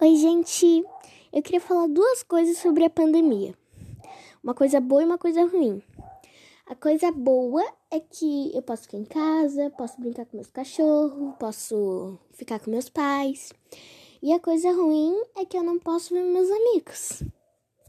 Oi, gente. Eu queria falar duas coisas sobre a pandemia. Uma coisa boa e uma coisa ruim. A coisa boa é que eu posso ficar em casa, posso brincar com meus cachorros, posso ficar com meus pais. E a coisa ruim é que eu não posso ver meus amigos.